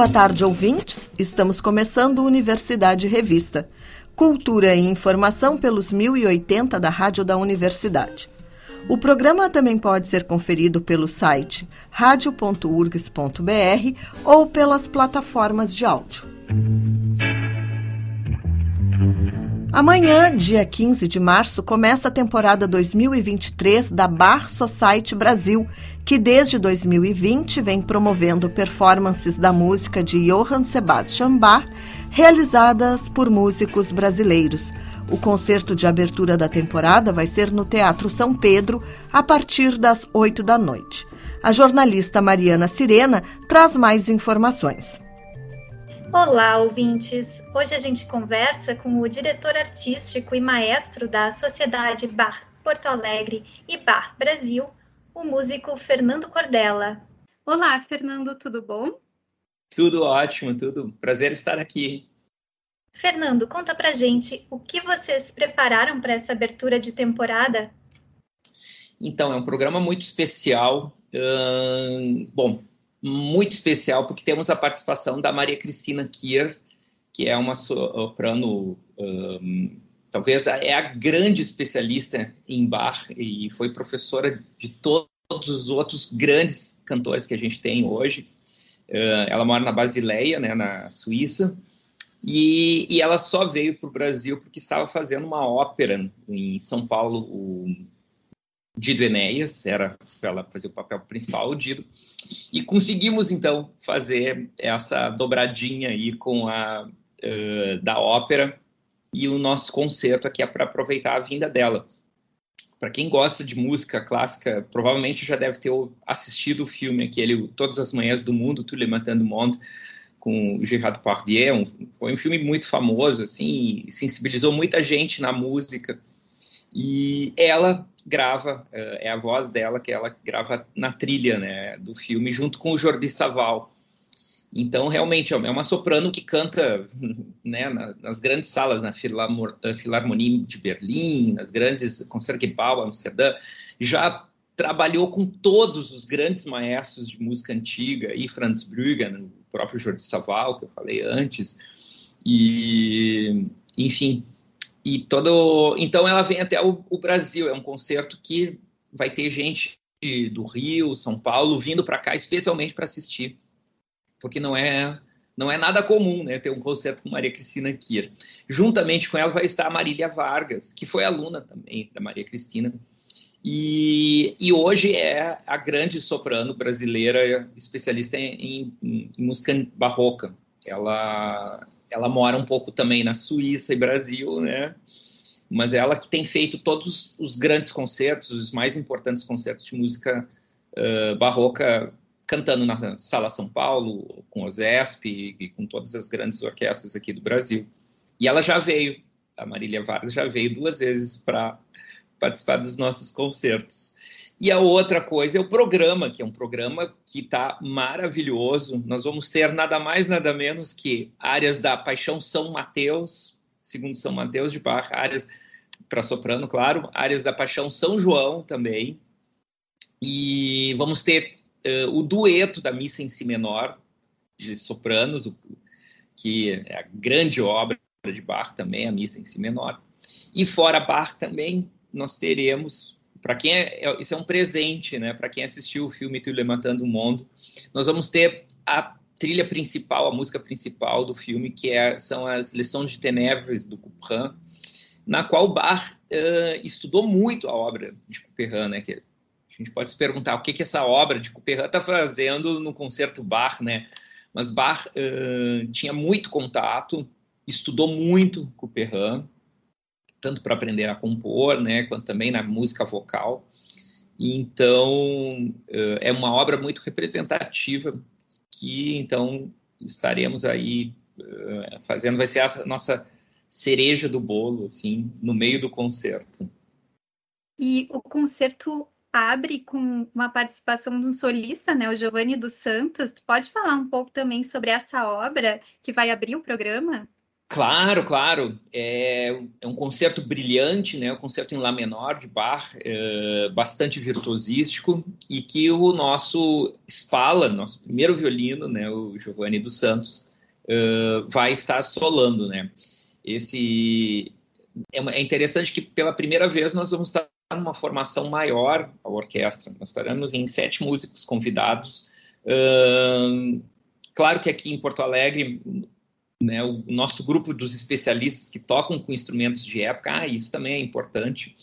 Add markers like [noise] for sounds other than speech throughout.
Boa tarde, ouvintes. Estamos começando Universidade Revista. Cultura e informação pelos 1080 da Rádio da Universidade. O programa também pode ser conferido pelo site radio.urgs.br ou pelas plataformas de áudio. Amanhã, dia 15 de março, começa a temporada 2023 da Bar Society Brasil, que desde 2020 vem promovendo performances da música de Johann Sebastian Bach, realizadas por músicos brasileiros. O concerto de abertura da temporada vai ser no Teatro São Pedro, a partir das 8 da noite. A jornalista Mariana Sirena traz mais informações. Olá, ouvintes! Hoje a gente conversa com o diretor artístico e maestro da Sociedade Bar Porto Alegre e Bar Brasil, o músico Fernando Cordella. Olá, Fernando, tudo bom? Tudo ótimo, tudo. Prazer estar aqui. Fernando, conta pra gente o que vocês prepararam para essa abertura de temporada? Então, é um programa muito especial. Uh, bom, muito especial, porque temos a participação da Maria Cristina Kier, que é uma soprano, um, talvez é a grande especialista em bar e foi professora de todos os outros grandes cantores que a gente tem hoje. Uh, ela mora na Basileia, né, na Suíça, e, e ela só veio para o Brasil porque estava fazendo uma ópera em São Paulo, o Dido Enéas, era ela fazer o papel principal, o Dido, e conseguimos então fazer essa dobradinha aí com a uh, da ópera e o nosso concerto aqui é para aproveitar a vinda dela. Para quem gosta de música clássica, provavelmente já deve ter assistido o filme aquele Todas as Manhãs do Mundo, Tout le matin du monde, com Gerard Depardieu. Um, foi um filme muito famoso, assim, sensibilizou muita gente na música. E ela grava, eh, é a voz dela que ela grava na trilha né, do filme, junto com o Jordi Saval. Então, realmente, é uma soprano que canta [laughs] né, nas grandes salas, na Filarmonia de Berlim, nas grandes Concertgebouw, Amsterdã, já trabalhou com todos os grandes maestros de música antiga, e Franz Brüggen, o próprio Jordi Saval, que eu falei antes, e, enfim, e todo, então ela vem até o, o Brasil. É um concerto que vai ter gente do Rio, São Paulo, vindo para cá especialmente para assistir, porque não é não é nada comum, né, ter um concerto com Maria Cristina Kier. Juntamente com ela vai estar a Marília Vargas, que foi aluna também da Maria Cristina, e, e hoje é a grande soprano brasileira especialista em, em, em música barroca. Ela ela mora um pouco também na Suíça e Brasil, né? Mas ela que tem feito todos os grandes concertos, os mais importantes concertos de música uh, barroca, cantando na Sala São Paulo, com o ZESP e com todas as grandes orquestras aqui do Brasil. E ela já veio, a Marília Vargas já veio duas vezes para participar dos nossos concertos. E a outra coisa é o programa, que é um programa que está maravilhoso. Nós vamos ter nada mais, nada menos que áreas da Paixão São Mateus, segundo São Mateus de Bach, áreas para soprano, claro, áreas da Paixão São João também. E vamos ter uh, o dueto da Missa em Si Menor, de sopranos, o, que é a grande obra de Bach também, a Missa em Si Menor. E fora Bach também, nós teremos para quem é, é, isso é um presente, né? Para quem assistiu o filme Tu Levantando o Mundo, nós vamos ter a trilha principal, a música principal do filme, que é, são as Lições de Tenebres do Couperin, na qual Bach uh, estudou muito a obra de Couperin, né? Que a gente pode se perguntar o que que essa obra de Couperin está fazendo no concerto Bach, né? Mas Bach uh, tinha muito contato, estudou muito Couperin, tanto para aprender a compor, né, quanto também na música vocal. Então, eh, é uma obra muito representativa que, então, estaremos aí eh, fazendo, vai ser a nossa cereja do bolo, assim, no meio do concerto. E o concerto abre com uma participação de um solista, né, o Giovanni dos Santos. Tu pode falar um pouco também sobre essa obra que vai abrir o programa? Claro, claro. É, é, um concerto brilhante, né? Um concerto em Lá menor de Bach, é, bastante virtuosístico e que o nosso Spala, nosso primeiro violino, né? O Giovanni dos Santos, é, vai estar solando, né? Esse é, é interessante que pela primeira vez nós vamos estar numa formação maior a orquestra. Nós estaremos em sete músicos convidados. Claro que aqui em Porto Alegre né, o nosso grupo dos especialistas que tocam com instrumentos de época, ah, isso também é importante.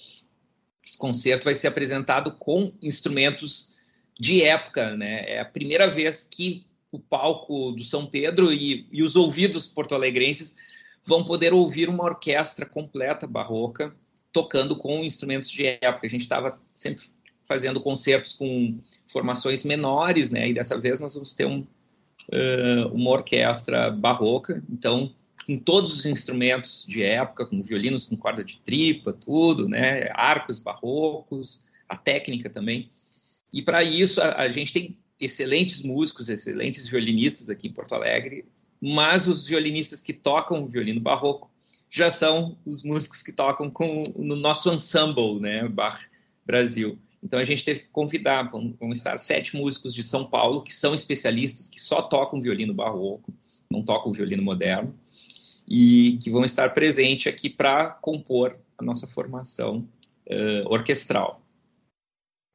Esse concerto vai ser apresentado com instrumentos de época, né? É a primeira vez que o palco do São Pedro e, e os ouvidos porto-alegrenses vão poder ouvir uma orquestra completa barroca tocando com instrumentos de época. A gente estava sempre fazendo concertos com formações menores, né? E dessa vez nós vamos ter um, uh, uma orquestra barroca, então com todos os instrumentos de época, com violinos com corda de tripa, tudo, né, arcos barrocos, a técnica também. E para isso a, a, gente tem excelentes músicos, excelentes violinistas aqui em Porto Alegre, mas os violinistas que tocam violino barroco já são os músicos que tocam com no nosso ensemble, né, Bar Brasil. Então a gente teve que convidar, vão, estar sete músicos de São Paulo que são especialistas, que só tocam violino barroco, não tocam violino moderno, e que vão estar presentes aqui para compor a nossa formação uh, orquestral.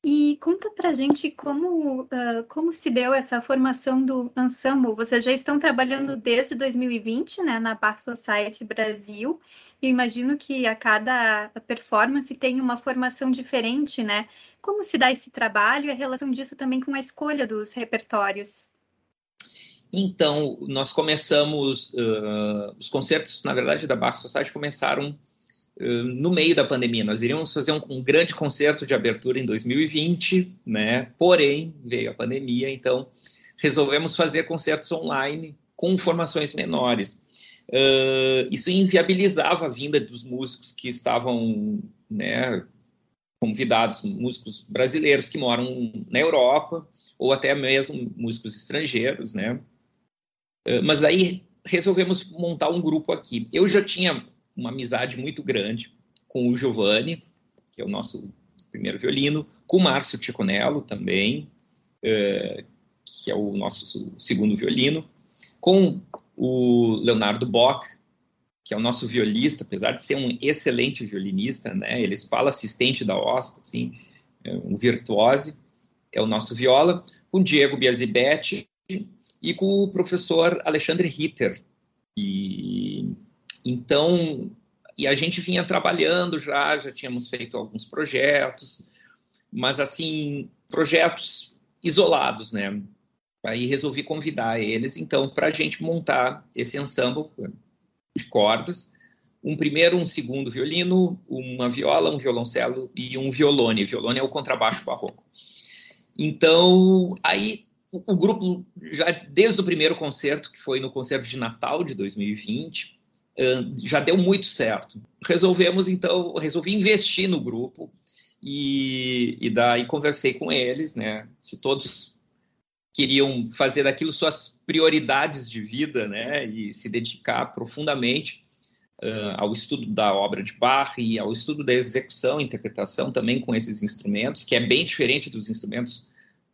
E conta pra gente como, uh, como se deu essa formação do ensemble. Vocês já estão trabalhando desde 2020, né, na Bar Society Brasil. Eu imagino que a cada performance tem uma formação diferente, né? Como se dá esse trabalho e a relação disso também com a escolha dos repertórios? Então, nós começamos, uh, os concertos, na verdade, da Bar Society começaram no meio da pandemia. Nós iríamos fazer um, um, grande concerto de abertura em 2020, né? Porém, veio a pandemia, então resolvemos fazer concertos online com formações menores. Uh, isso inviabilizava a vinda dos músicos que estavam, né, convidados, músicos brasileiros que moram na Europa ou até mesmo músicos estrangeiros, né? Uh, mas aí resolvemos montar um grupo aqui. Eu já tinha uma amizade muito grande com o Giovanni, que é o nosso primeiro violino, com o Márcio Ticonello também, uh, que é o nosso segundo violino, com o Leonardo Bock, que é o nosso violista, apesar de ser um excelente violinista, né? Ele fala assistente da OSPA, assim, é um virtuose, é o nosso viola, com Diego Biasibetti e com o professor Alexandre Ritter. E então, e a gente vinha trabalhando já, já tínhamos feito alguns projetos, mas assim, projetos isolados, né? Aí resolvi convidar eles, então, para a gente montar esse ensemble de cordas, um primeiro, um segundo violino, uma viola, um violoncelo e um violone. Violone é o contrabaixo barroco. Então, aí o, o grupo, já desde o primeiro concerto, que foi no concerto de Natal de 2020, já deu muito certo. Resolvemos, então, resolvi investir no grupo e, e daí conversei com eles, né? Se todos queriam fazer daquilo suas prioridades de vida, né? E se dedicar profundamente uh, ao estudo da obra de Bach e ao estudo da execução e interpretação também com esses instrumentos, que é bem diferente dos instrumentos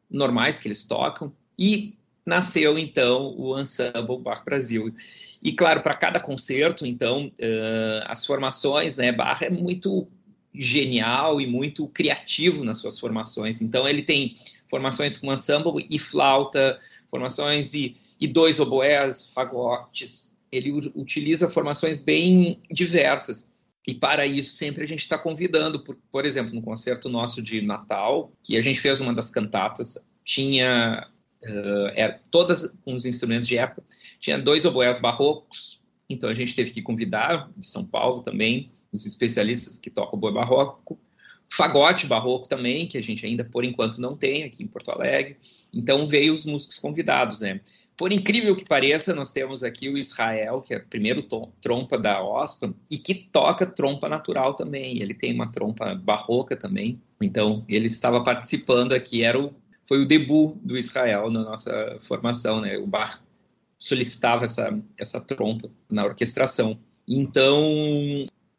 normais que eles tocam. E nasceu então o Ensemble Bach Brasil. E claro, para cada concerto, então, uh, as formações, né, Bach é muito genial e muito criativo nas suas formações. Então, ele tem formações com ensemble e flauta, formações e, e dois oboés, fagotes. Ele utiliza formações bem diversas. E para isso, sempre a gente está convidando, por, por exemplo, no concerto nosso de Natal, que a gente fez uma das cantatas, tinha uh, era todas os instrumentos de época. Tinha dois oboés barrocos, então a gente teve que convidar de São Paulo também os especialistas que tocam oboé barroco, fagote barroco também, que a gente ainda por enquanto não tem aqui em Porto Alegre. Então veio os músicos convidados, né? Por incrível que pareça, nós temos aqui o Israel, que é o primeiro trompa da OSPA, e que toca trompa natural também. Ele tem uma trompa barroca também. Então, ele estava participando aqui, era o, foi o debut do Israel na nossa formação, né? O Bar solicitava essa, essa trompa na orquestração. Então,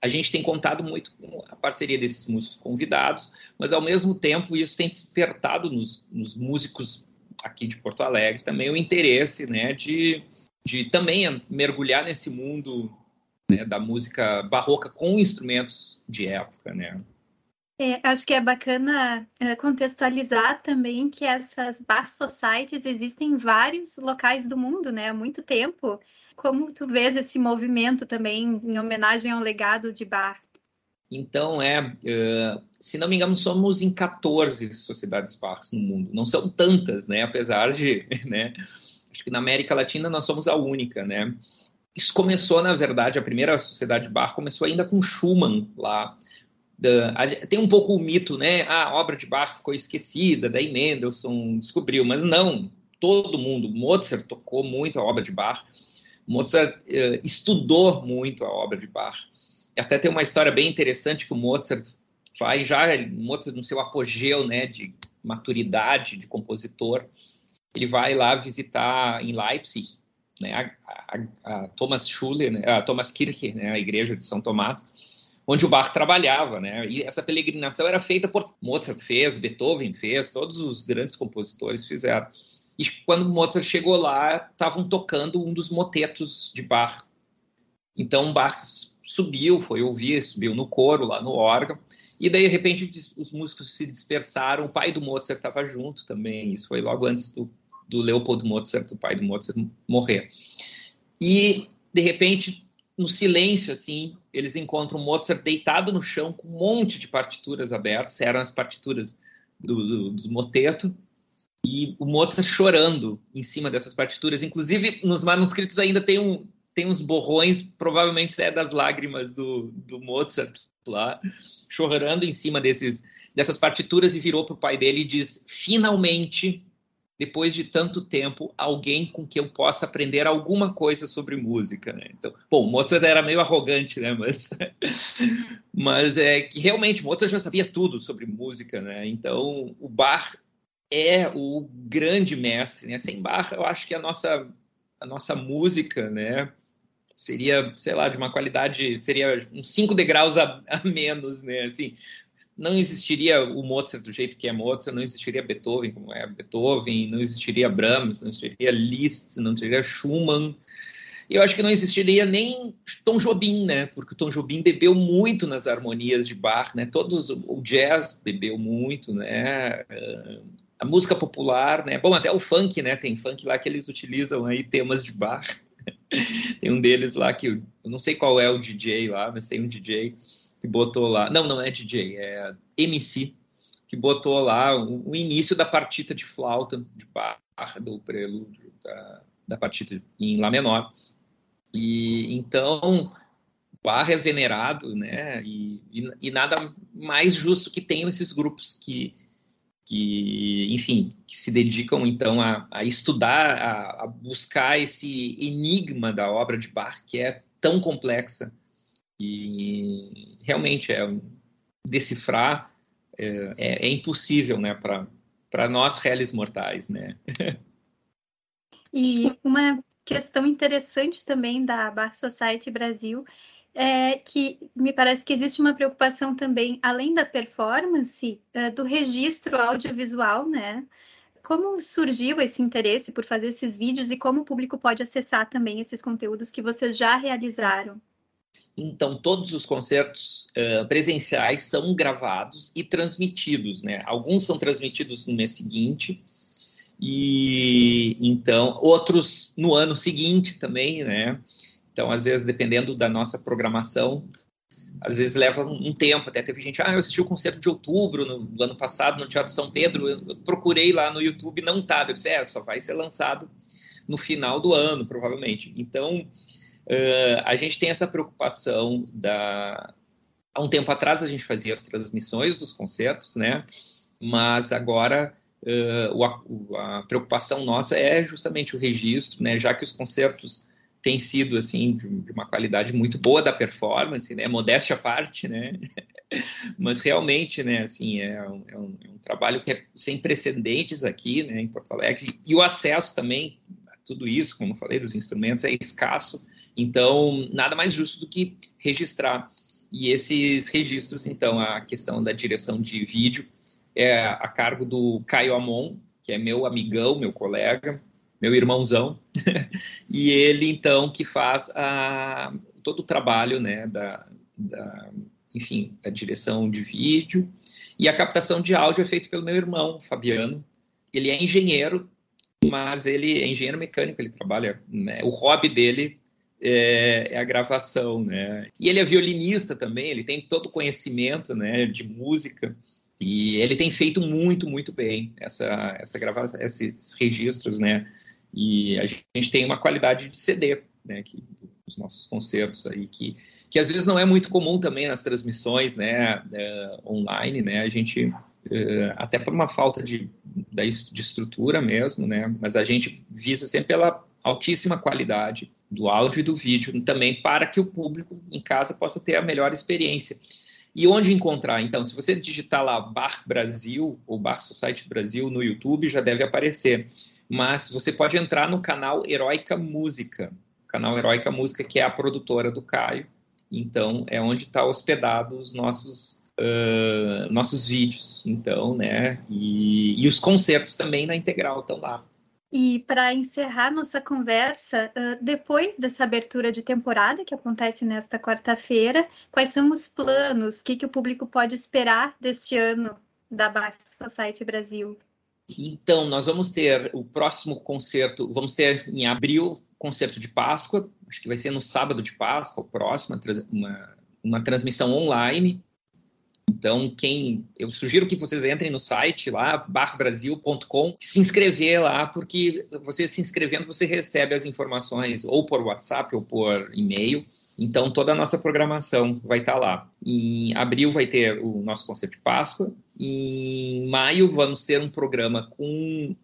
a gente tem contado muito com a parceria desses músicos convidados, mas ao mesmo tempo isso tem despertado nos, nos músicos aqui de Porto Alegre também o interesse, né, de, de também mergulhar nesse mundo né, da música barroca com instrumentos de época, né. É, acho que é bacana é, contextualizar também que essas bar societies existem em vários locais do mundo, né, há muito tempo. Como tu vês esse movimento também em homenagem ao legado de bar? Então, é, uh, se não me engano, somos em 14 sociedades Parks no mundo. Não são tantas, né? Apesar de, [laughs] né? Acho que na América Latina nós somos a única, né? Isso começou, na verdade, a primeira sociedade Bar começou ainda com Schumann lá. Tem um pouco o mito, né? Ah, a obra de Bach ficou esquecida, daí Mendelssohn descobriu, mas não. Todo mundo, Mozart tocou muito a obra de Bach, Mozart uh, estudou muito a obra de Bach até tem uma história bem interessante que o Mozart faz já, Mozart no seu apogeu, né, de maturidade de compositor, ele vai lá visitar em Leipzig, né, a, a, a Thomas Schule, né, a Thomas Kirche, né, a igreja de São Tomás, onde o Bach trabalhava, né? E essa peregrinação era feita por Mozart fez, Beethoven fez, todos os grandes compositores fizeram. E quando Mozart chegou lá, estavam tocando um dos motetos de Bach. Então Bach subiu, foi ouvir, subiu no coro, lá no órgão, e daí, de repente, os músicos se dispersaram, o pai do Mozart estava junto também, isso foi logo antes do, do Leopold Mozart, o pai do Mozart, morrer. E, de repente, no silêncio, assim, eles encontram Mozart deitado no chão com um monte de partituras abertas, eram as partituras do, do, do moteto, e o Mozart chorando em cima dessas partituras. Inclusive, nos manuscritos ainda tem um, tem uns borrões, provavelmente é das lágrimas do, do Mozart lá, chorando em cima desses, dessas partituras e virou para o pai dele e diz: finalmente, depois de tanto tempo, alguém com que eu possa aprender alguma coisa sobre música, né? Então, bom, Mozart era meio arrogante, né? Mas, [laughs] mas é que realmente Mozart já sabia tudo sobre música, né? Então, o Bach é o grande mestre, né? Sem Bach, eu acho que a nossa a nossa música, né? seria, sei lá, de uma qualidade, seria uns cinco degraus a, a, menos, né? Assim, não existiria o Mozart do jeito que é Mozart, não existiria Beethoven como é Beethoven, não existiria Brahms, não existiria Liszt, não existiria Schumann. E eu acho que não existiria nem Tom Jobim, né? Porque Tom Jobim bebeu muito nas harmonias de Bach, né? Todos o jazz bebeu muito, né? A música popular, né? Bom, até o funk, né? Tem funk lá que eles utilizam aí temas de Bach. [laughs] tem um deles lá que eu não sei qual é o DJ lá, mas tem um DJ que botou lá. Não, não é DJ, é MC, que botou lá o, o início da partita de flauta de barra do prelúdio da, da partita em Lá menor. E então Barra é venerado, né? E, e, e, nada mais justo que tenham esses grupos que que, enfim, que se dedicam então a, a estudar, a, a, buscar esse enigma da obra de Bach, que é tão complexa e realmente é decifrar é, é, é impossível, né, para nós réis mortais, né? [laughs] e uma questão interessante também da Bach Society Brasil é que me parece que existe uma preocupação também, além da performance, é, do registro audiovisual, né? Como surgiu esse interesse por fazer esses vídeos e como o público pode acessar também esses conteúdos que vocês já realizaram? Então, todos os concertos uh, presenciais são gravados e transmitidos, né? Alguns são transmitidos no mês seguinte, e então outros no ano seguinte também, né? Então, às vezes, dependendo da nossa programação, às vezes leva um tempo. Até teve gente, ah, eu assisti o concerto de outubro no, do ano passado no Teatro São Pedro, eu procurei lá no YouTube, não tá. Eu disse, é, só vai ser lançado no final do ano, provavelmente. Então, uh, a gente tem essa preocupação da, há um tempo atrás a gente fazia as transmissões dos concertos, né? Mas agora uh, a, a, preocupação nossa é justamente o registro, né? Já que os concertos têm sido assim de uma qualidade muito boa da performance, né? Modéstia à parte, né? [laughs] Mas realmente, né? Assim é um, é, um, é um, trabalho que é sem precedentes aqui, né? Em Porto Alegre e o acesso também a tudo isso, como falei, dos instrumentos é escasso. Então nada mais justo do que registrar. E esses registros, então, a questão da direção de vídeo é a cargo do Caio Amon, que é meu amigão, meu colega, meu irmãozão, [laughs] e ele então que faz a, todo o trabalho, né, da, da, enfim, a direção de vídeo e a captação de áudio é feito pelo meu irmão, Fabiano. Ele é engenheiro, mas ele é engenheiro mecânico, ele trabalha, né, o hobby dele é, é, a gravação, né? E ele é violinista também, ele tem todo o conhecimento, né, de música. E ele tem feito muito, muito bem essa, essa gravação, esses registros, né? E a gente tem uma qualidade de CD, né? Que, os nossos concertos aí, que, que às vezes não é muito comum também nas transmissões, né? É, online, né? A gente é, até por uma falta de, de estrutura mesmo, né? Mas a gente visa sempre pela altíssima qualidade do áudio e do vídeo também para que o público em casa possa ter a melhor experiência. E onde encontrar? Então, se você digitar lá Bar Brasil ou Bar Society Brasil no YouTube, já deve aparecer. Mas você pode entrar no canal Heroica Música, canal Heroica Música, que é a produtora do Caio. Então, é onde está hospedado os nossos, uh, nossos vídeos. Então, né? E, e os concertos também na Integral estão lá. E para encerrar nossa conversa, depois dessa abertura de temporada que acontece nesta quarta-feira, quais são os planos? O que, que o público pode esperar deste ano da Bass Society Brasil? Então, nós vamos ter o próximo concerto, vamos ter em abril, concerto de Páscoa, acho que vai ser no sábado de Páscoa, o próximo, uma, uma transmissão online, então, quem eu sugiro que vocês entrem no site lá, barbrasil.com, se inscrever lá, porque você se inscrevendo, você recebe as informações ou por WhatsApp ou por e-mail. Então, toda a nossa programação vai estar lá. Em abril vai ter o nosso concerto de Páscoa. Em maio vamos ter um programa com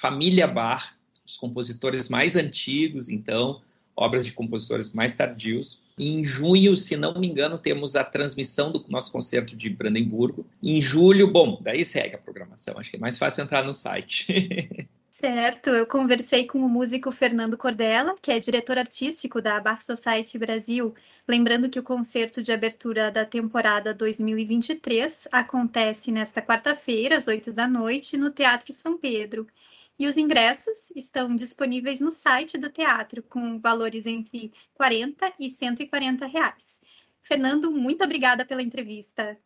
Família Bar, os compositores mais antigos, então, obras de compositores mais tardios. Em junho, se não me engano, temos a transmissão do nosso concerto de Brandemburgo. Em julho, bom, daí segue a programação. Acho que é mais fácil entrar no site. [laughs] Certo, eu conversei com o músico Fernando Cordella, que é diretor artístico da Bar Society Brasil. Lembrando que o concerto de abertura da temporada 2023 acontece nesta quarta-feira, às 8 da noite, no Teatro São Pedro. E os ingressos estão disponíveis no site do teatro, com valores entre 40 e 140 reais. Fernando, muito obrigada pela entrevista.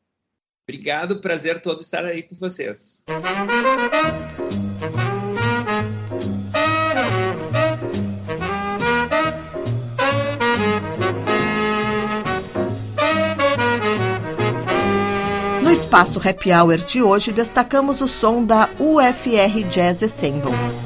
Obrigado, prazer todo estar aí com vocês. Espaço Happy Hour de hoje, destacamos o som da UFR Jazz Ensemble.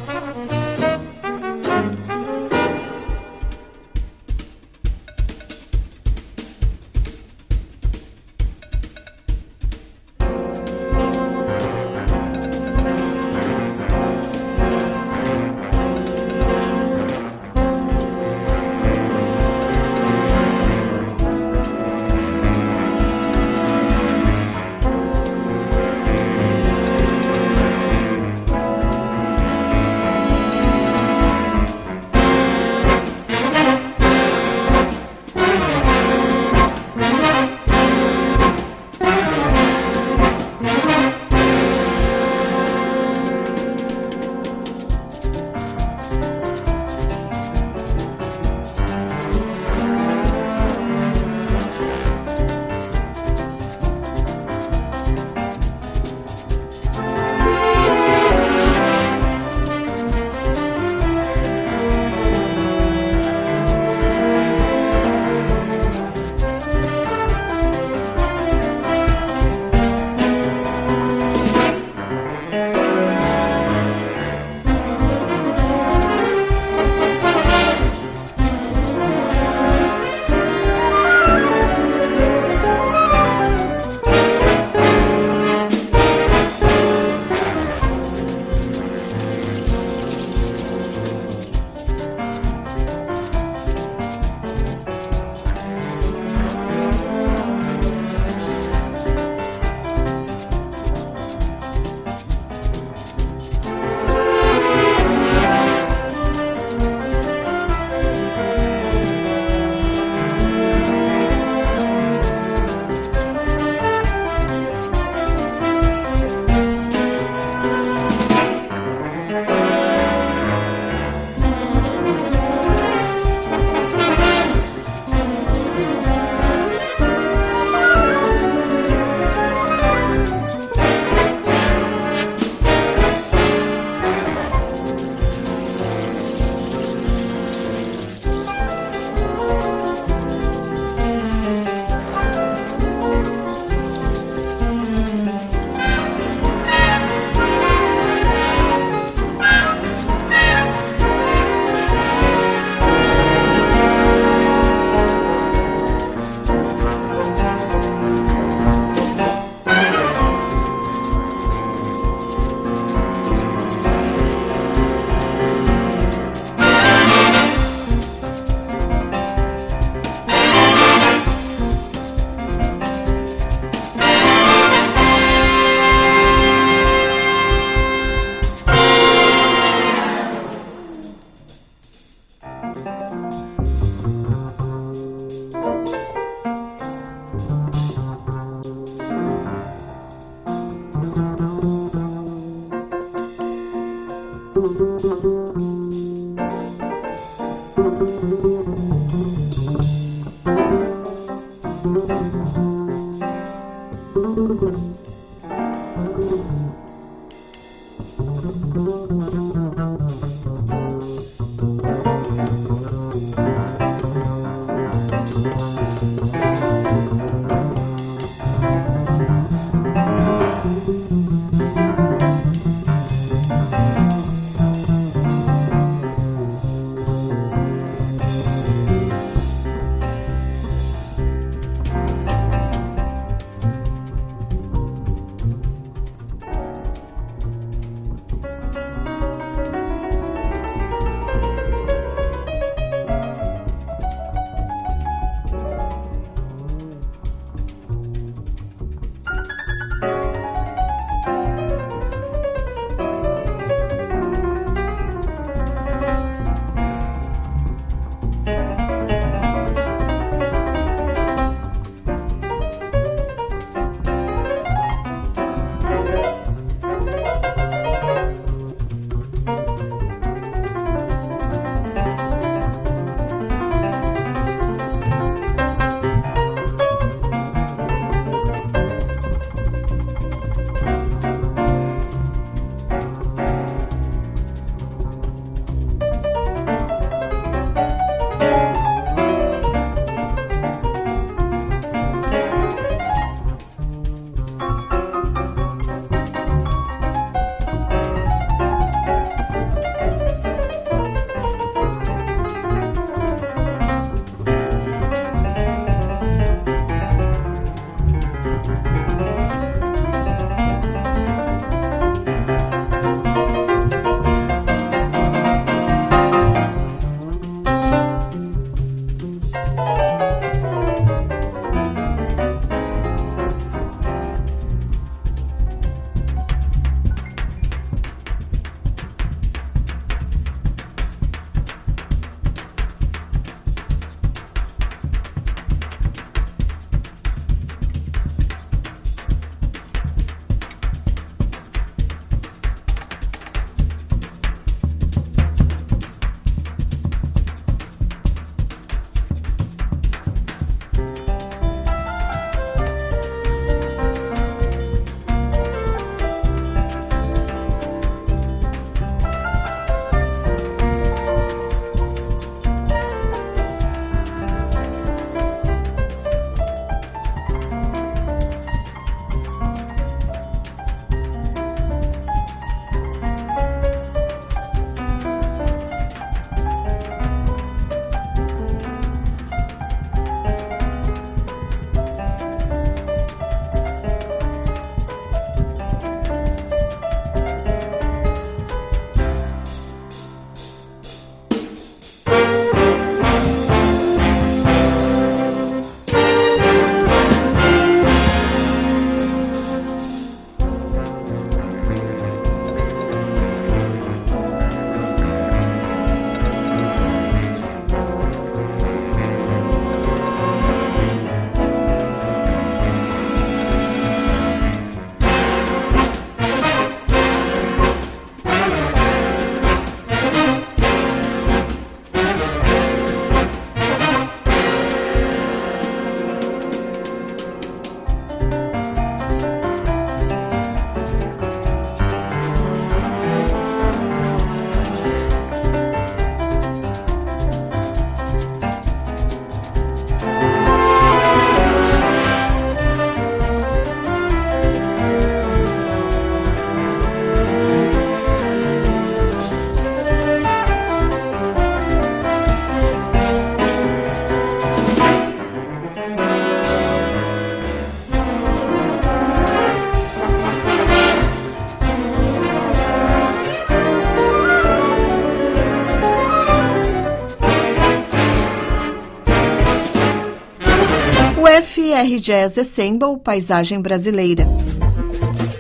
FR Jazz Assemble Paisagem Brasileira.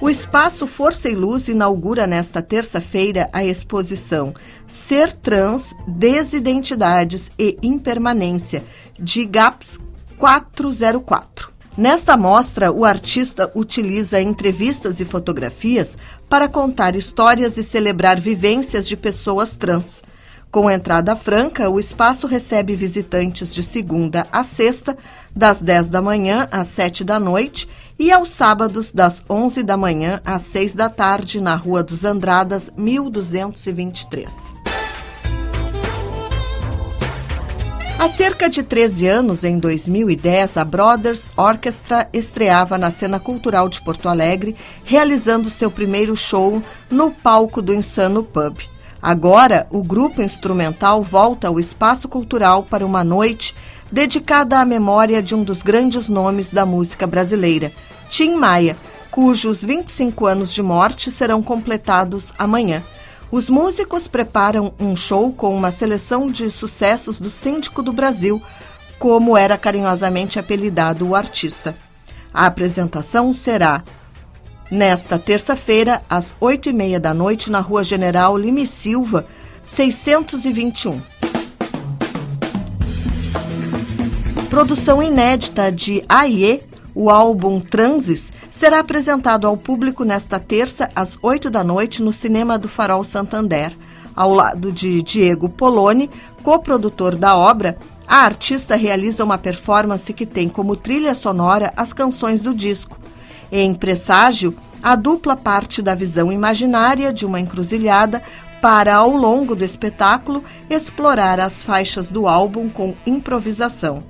O Espaço Força e Luz inaugura nesta terça-feira a exposição Ser Trans, Desidentidades e Impermanência, de GAPS 404. Nesta mostra, o artista utiliza entrevistas e fotografias para contar histórias e celebrar vivências de pessoas trans. Com entrada franca, o espaço recebe visitantes de segunda a sexta, das 10 da manhã às 7 da noite, e aos sábados, das 11 da manhã às 6 da tarde, na Rua dos Andradas, 1223. Há cerca de 13 anos, em 2010, a Brothers Orchestra estreava na cena cultural de Porto Alegre, realizando seu primeiro show no palco do Insano Pub. Agora, o grupo instrumental volta ao espaço cultural para uma noite dedicada à memória de um dos grandes nomes da música brasileira, Tim Maia, cujos 25 anos de morte serão completados amanhã. Os músicos preparam um show com uma seleção de sucessos do Síndico do Brasil, como era carinhosamente apelidado o artista. A apresentação será nesta terça-feira, às oito e meia da noite, na Rua General Lime Silva, 621. Produção inédita de AIE, o álbum Transes, será apresentado ao público nesta terça, às oito da noite, no Cinema do Farol Santander. Ao lado de Diego Poloni, coprodutor da obra, a artista realiza uma performance que tem como trilha sonora as canções do disco. Em Presságio, a dupla parte da visão imaginária de uma encruzilhada para, ao longo do espetáculo, explorar as faixas do álbum com improvisação.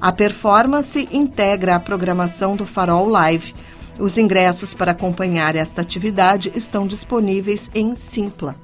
A performance integra a programação do Farol Live. Os ingressos para acompanhar esta atividade estão disponíveis em Simpla.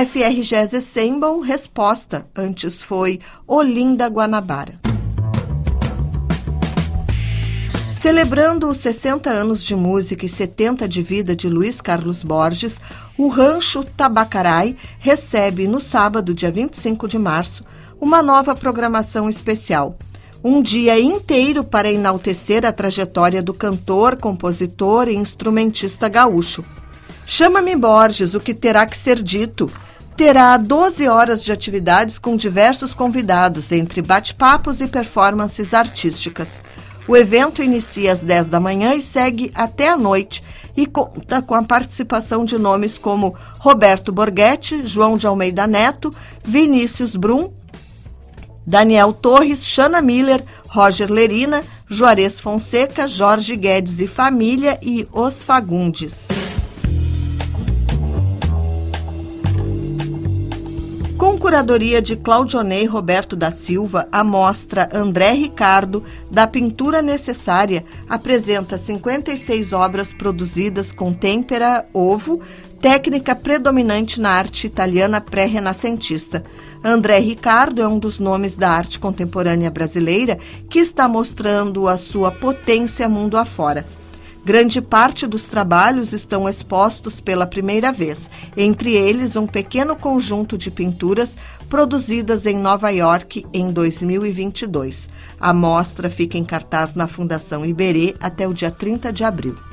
O FRGS Assemble, resposta, antes foi Olinda Guanabara. Celebrando os 60 anos de música e 70 de vida de Luiz Carlos Borges, o Rancho Tabacarai recebe no sábado, dia 25 de março, uma nova programação especial. Um dia inteiro para enaltecer a trajetória do cantor, compositor e instrumentista gaúcho. Chama-me Borges, o que terá que ser dito. Terá 12 horas de atividades com diversos convidados, entre bate-papos e performances artísticas. O evento inicia às 10 da manhã e segue até a noite e conta com a participação de nomes como Roberto Borghetti, João de Almeida Neto, Vinícius Brum, Daniel Torres, Shana Miller, Roger Lerina, Juarez Fonseca, Jorge Guedes e Família e Os Fagundes. Curadoria de Claudionei Roberto da Silva, a mostra André Ricardo, da Pintura Necessária, apresenta 56 obras produzidas com têmpera, ovo, técnica predominante na arte italiana pré-renascentista. André Ricardo é um dos nomes da arte contemporânea brasileira que está mostrando a sua potência mundo afora. Grande parte dos trabalhos estão expostos pela primeira vez, entre eles um pequeno conjunto de pinturas produzidas em Nova York em 2022. A mostra fica em cartaz na Fundação Iberê até o dia 30 de abril.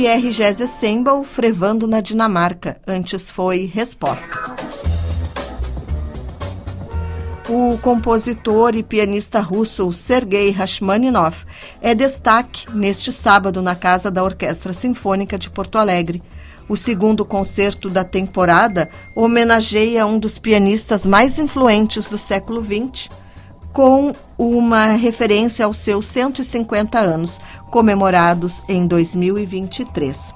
FR Sembal, frevando na Dinamarca, antes foi resposta. O compositor e pianista russo Sergei Rachmaninoff é destaque neste sábado na Casa da Orquestra Sinfônica de Porto Alegre. O segundo concerto da temporada homenageia um dos pianistas mais influentes do século XX, com uma referência aos seus 150 anos, comemorados em 2023.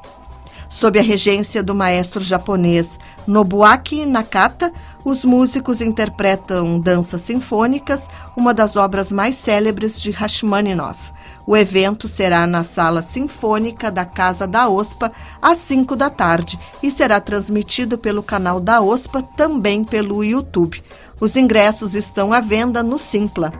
Sob a regência do maestro japonês Nobuaki Nakata, os músicos interpretam danças sinfônicas, uma das obras mais célebres de Rachmaninoff. O evento será na Sala Sinfônica da Casa da OSPA às 5 da tarde e será transmitido pelo canal da OSPA também pelo YouTube. Os ingressos estão à venda no Simpla.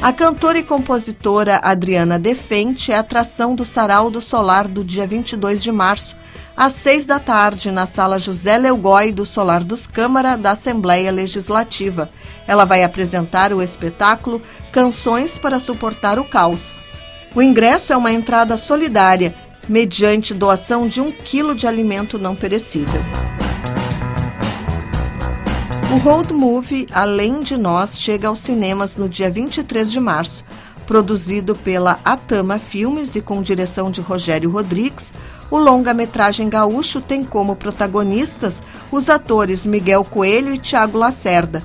A cantora e compositora Adriana Defente é atração do Sarau do Solar do dia 22 de março, às seis da tarde, na sala José Leugói do Solar dos Câmara da Assembleia Legislativa. Ela vai apresentar o espetáculo Canções para Suportar o Caos. O ingresso é uma entrada solidária, mediante doação de um quilo de alimento não perecível. O Road Movie Além de Nós chega aos cinemas no dia 23 de março. Produzido pela Atama Filmes e com direção de Rogério Rodrigues, o longa-metragem gaúcho tem como protagonistas os atores Miguel Coelho e Tiago Lacerda.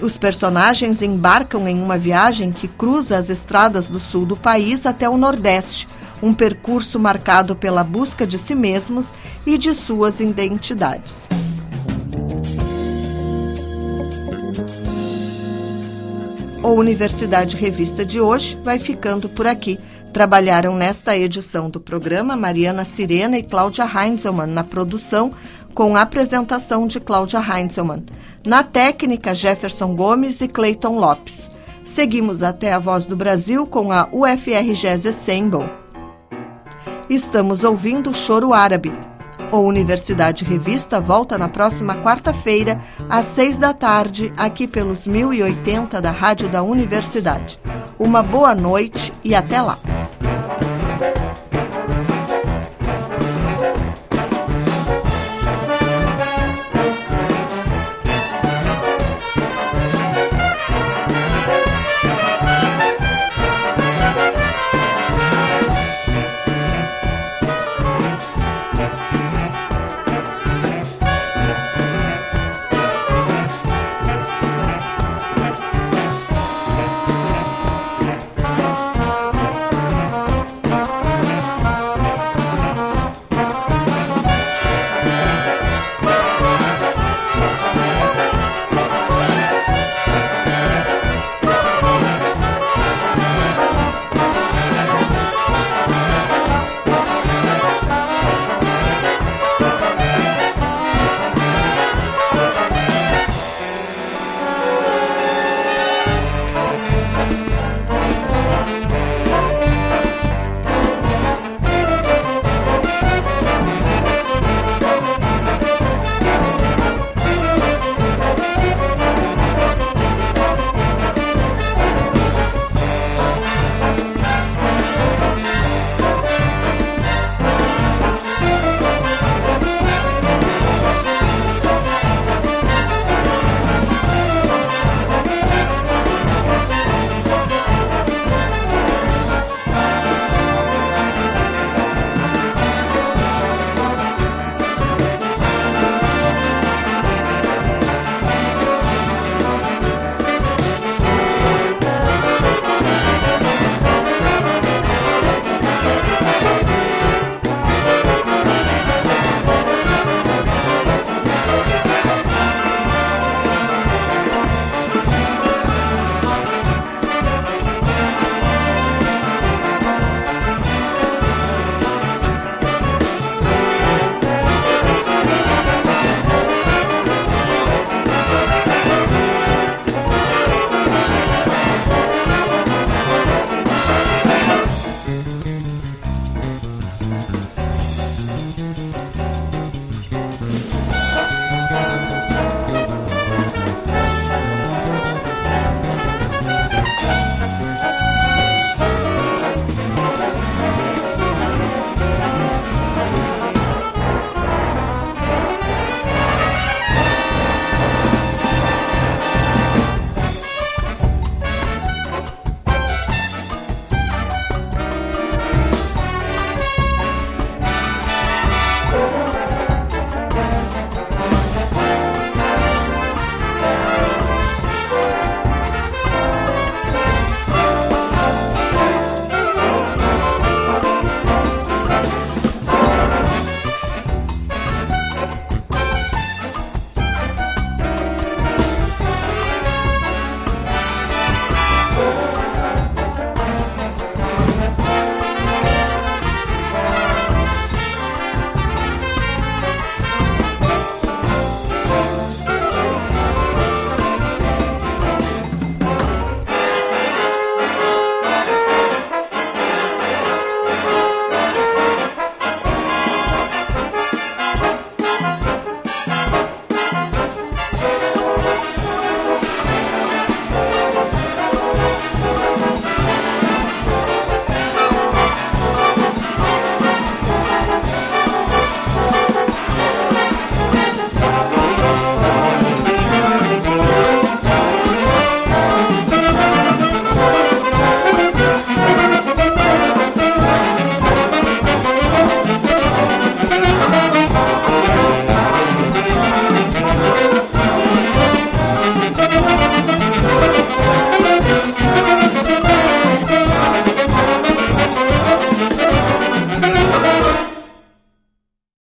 Os personagens embarcam em uma viagem que cruza as estradas do sul do país até o Nordeste, um percurso marcado pela busca de si mesmos e de suas identidades. O Universidade Revista de hoje vai ficando por aqui. Trabalharam nesta edição do programa Mariana Sirena e Cláudia Heinzelmann na produção, com apresentação de Cláudia Heinzelmann. Na técnica, Jefferson Gomes e Clayton Lopes. Seguimos até a Voz do Brasil com a UFRGS Assemble. Estamos ouvindo o Choro Árabe, o Universidade Revista volta na próxima quarta-feira, às seis da tarde, aqui pelos 1080 da Rádio da Universidade. Uma boa noite e até lá!